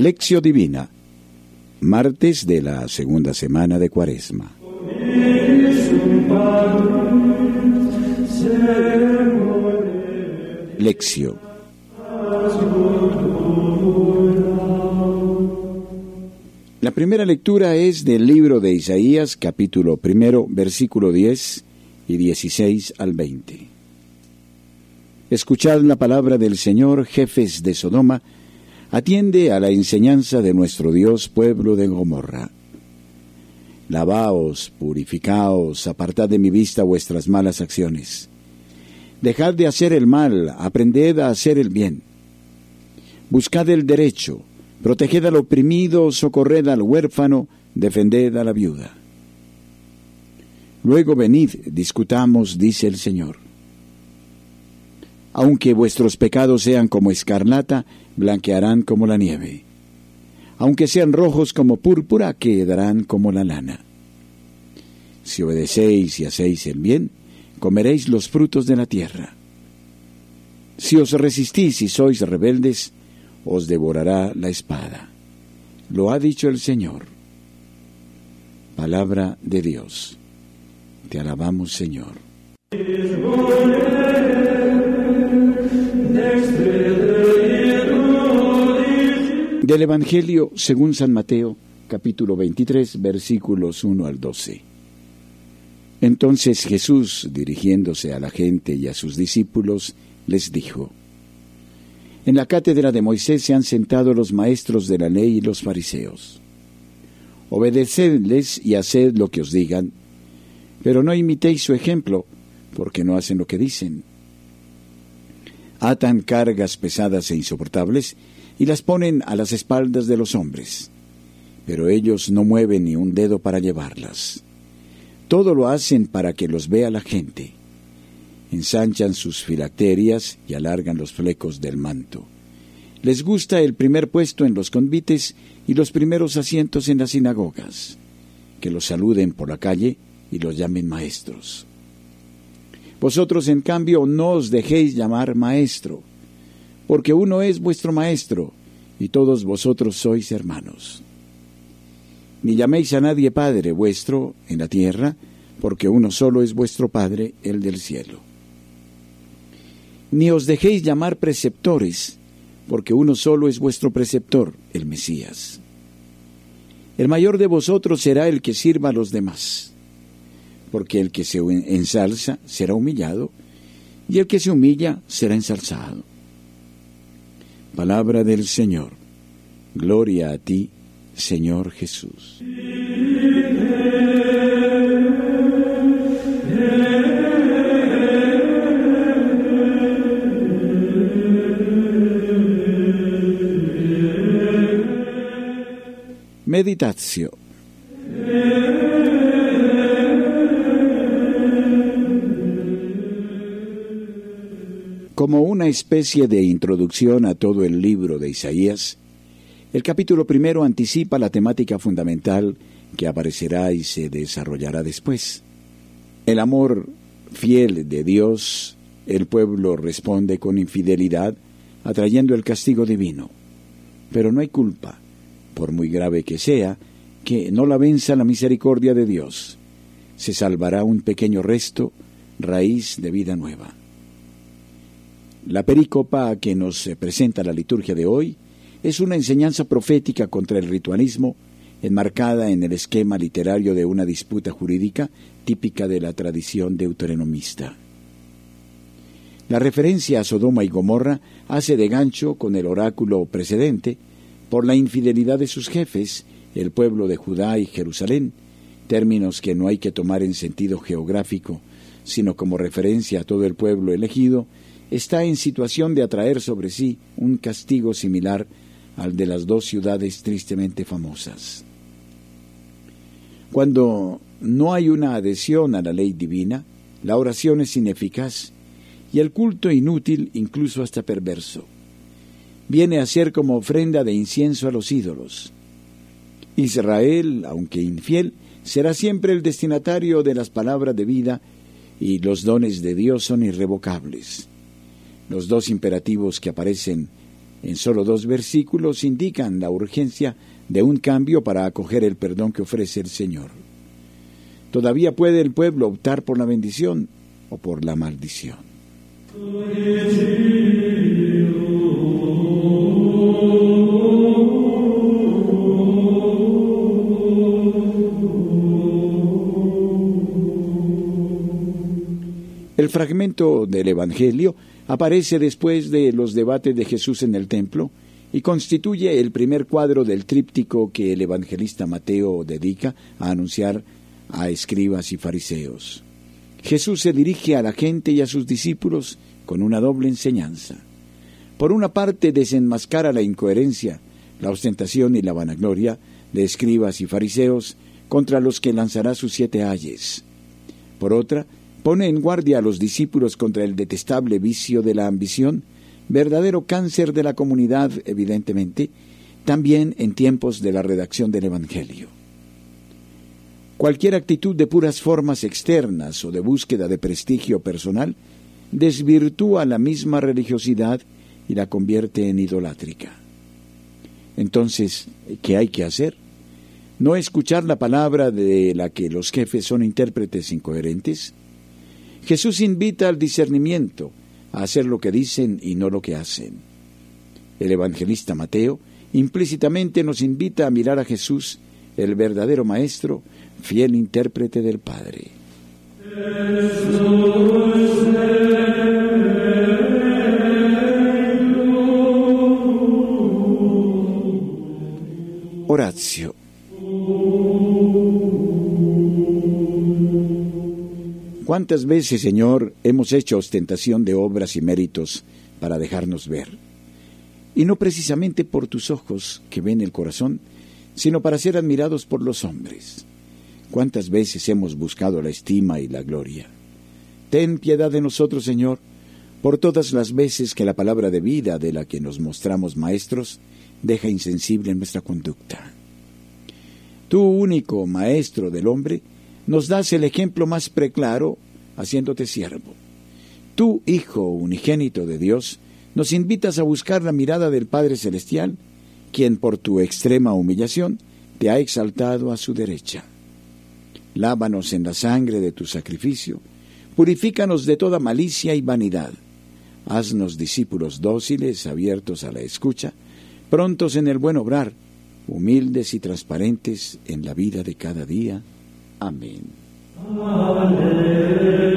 Lección Divina, martes de la segunda semana de Cuaresma. Lección. La primera lectura es del libro de Isaías, capítulo primero, versículo 10 y 16 al 20. Escuchad la palabra del Señor, jefes de Sodoma, atiende a la enseñanza de nuestro Dios, pueblo de Gomorra. Lavaos, purificaos, apartad de mi vista vuestras malas acciones. Dejad de hacer el mal, aprended a hacer el bien. Buscad el derecho, proteged al oprimido, socorred al huérfano, defended a la viuda. Luego venid, discutamos, dice el Señor. Aunque vuestros pecados sean como escarlata, blanquearán como la nieve. Aunque sean rojos como púrpura, quedarán como la lana. Si obedecéis y hacéis el bien, comeréis los frutos de la tierra. Si os resistís y sois rebeldes, os devorará la espada. Lo ha dicho el Señor. Palabra de Dios. Te alabamos, Señor. Del Evangelio según San Mateo, capítulo 23, versículos 1 al 12. Entonces Jesús, dirigiéndose a la gente y a sus discípulos, les dijo, En la cátedra de Moisés se han sentado los maestros de la ley y los fariseos. Obedecedles y haced lo que os digan, pero no imitéis su ejemplo, porque no hacen lo que dicen. Atan cargas pesadas e insoportables y las ponen a las espaldas de los hombres, pero ellos no mueven ni un dedo para llevarlas. Todo lo hacen para que los vea la gente. Ensanchan sus filacterias y alargan los flecos del manto. Les gusta el primer puesto en los convites y los primeros asientos en las sinagogas. Que los saluden por la calle y los llamen maestros. Vosotros, en cambio, no os dejéis llamar maestro, porque uno es vuestro maestro, y todos vosotros sois hermanos. Ni llaméis a nadie Padre vuestro en la tierra, porque uno solo es vuestro Padre, el del cielo. Ni os dejéis llamar preceptores, porque uno solo es vuestro preceptor, el Mesías. El mayor de vosotros será el que sirva a los demás, porque el que se ensalza será humillado, y el que se humilla será ensalzado. Palabra del Señor. Gloria a ti, Señor Jesús. Meditación. Como una especie de introducción a todo el libro de Isaías, el capítulo primero anticipa la temática fundamental que aparecerá y se desarrollará después. El amor fiel de Dios, el pueblo responde con infidelidad, atrayendo el castigo divino. Pero no hay culpa, por muy grave que sea, que no la venza la misericordia de Dios. Se salvará un pequeño resto, raíz de vida nueva. La pericopa que nos presenta la liturgia de hoy es una enseñanza profética contra el ritualismo, enmarcada en el esquema literario de una disputa jurídica típica de la tradición deuteronomista. La referencia a Sodoma y Gomorra hace de gancho con el oráculo precedente por la infidelidad de sus jefes, el pueblo de Judá y Jerusalén, términos que no hay que tomar en sentido geográfico, sino como referencia a todo el pueblo elegido está en situación de atraer sobre sí un castigo similar al de las dos ciudades tristemente famosas. Cuando no hay una adhesión a la ley divina, la oración es ineficaz y el culto inútil, incluso hasta perverso. Viene a ser como ofrenda de incienso a los ídolos. Israel, aunque infiel, será siempre el destinatario de las palabras de vida y los dones de Dios son irrevocables. Los dos imperativos que aparecen en solo dos versículos indican la urgencia de un cambio para acoger el perdón que ofrece el Señor. Todavía puede el pueblo optar por la bendición o por la maldición. Fragmento del Evangelio aparece después de los debates de Jesús en el templo y constituye el primer cuadro del tríptico que el evangelista Mateo dedica a anunciar a escribas y fariseos. Jesús se dirige a la gente y a sus discípulos con una doble enseñanza. Por una parte desenmascara la incoherencia, la ostentación y la vanagloria de escribas y fariseos contra los que lanzará sus siete ayes. Por otra, pone en guardia a los discípulos contra el detestable vicio de la ambición, verdadero cáncer de la comunidad, evidentemente, también en tiempos de la redacción del Evangelio. Cualquier actitud de puras formas externas o de búsqueda de prestigio personal desvirtúa la misma religiosidad y la convierte en idolátrica. Entonces, ¿qué hay que hacer? ¿No escuchar la palabra de la que los jefes son intérpretes incoherentes? Jesús invita al discernimiento, a hacer lo que dicen y no lo que hacen. El evangelista Mateo implícitamente nos invita a mirar a Jesús, el verdadero Maestro, fiel intérprete del Padre. Horacio. ¿Cuántas veces, Señor, hemos hecho ostentación de obras y méritos para dejarnos ver? Y no precisamente por tus ojos que ven el corazón, sino para ser admirados por los hombres. ¿Cuántas veces hemos buscado la estima y la gloria? Ten piedad de nosotros, Señor, por todas las veces que la palabra de vida de la que nos mostramos maestros deja insensible nuestra conducta. Tú, único Maestro del hombre, nos das el ejemplo más preclaro haciéndote siervo. Tú, Hijo unigénito de Dios, nos invitas a buscar la mirada del Padre Celestial, quien por tu extrema humillación te ha exaltado a su derecha. Lávanos en la sangre de tu sacrificio, purifícanos de toda malicia y vanidad. Haznos discípulos dóciles, abiertos a la escucha, prontos en el buen obrar, humildes y transparentes en la vida de cada día. Amén. Amén.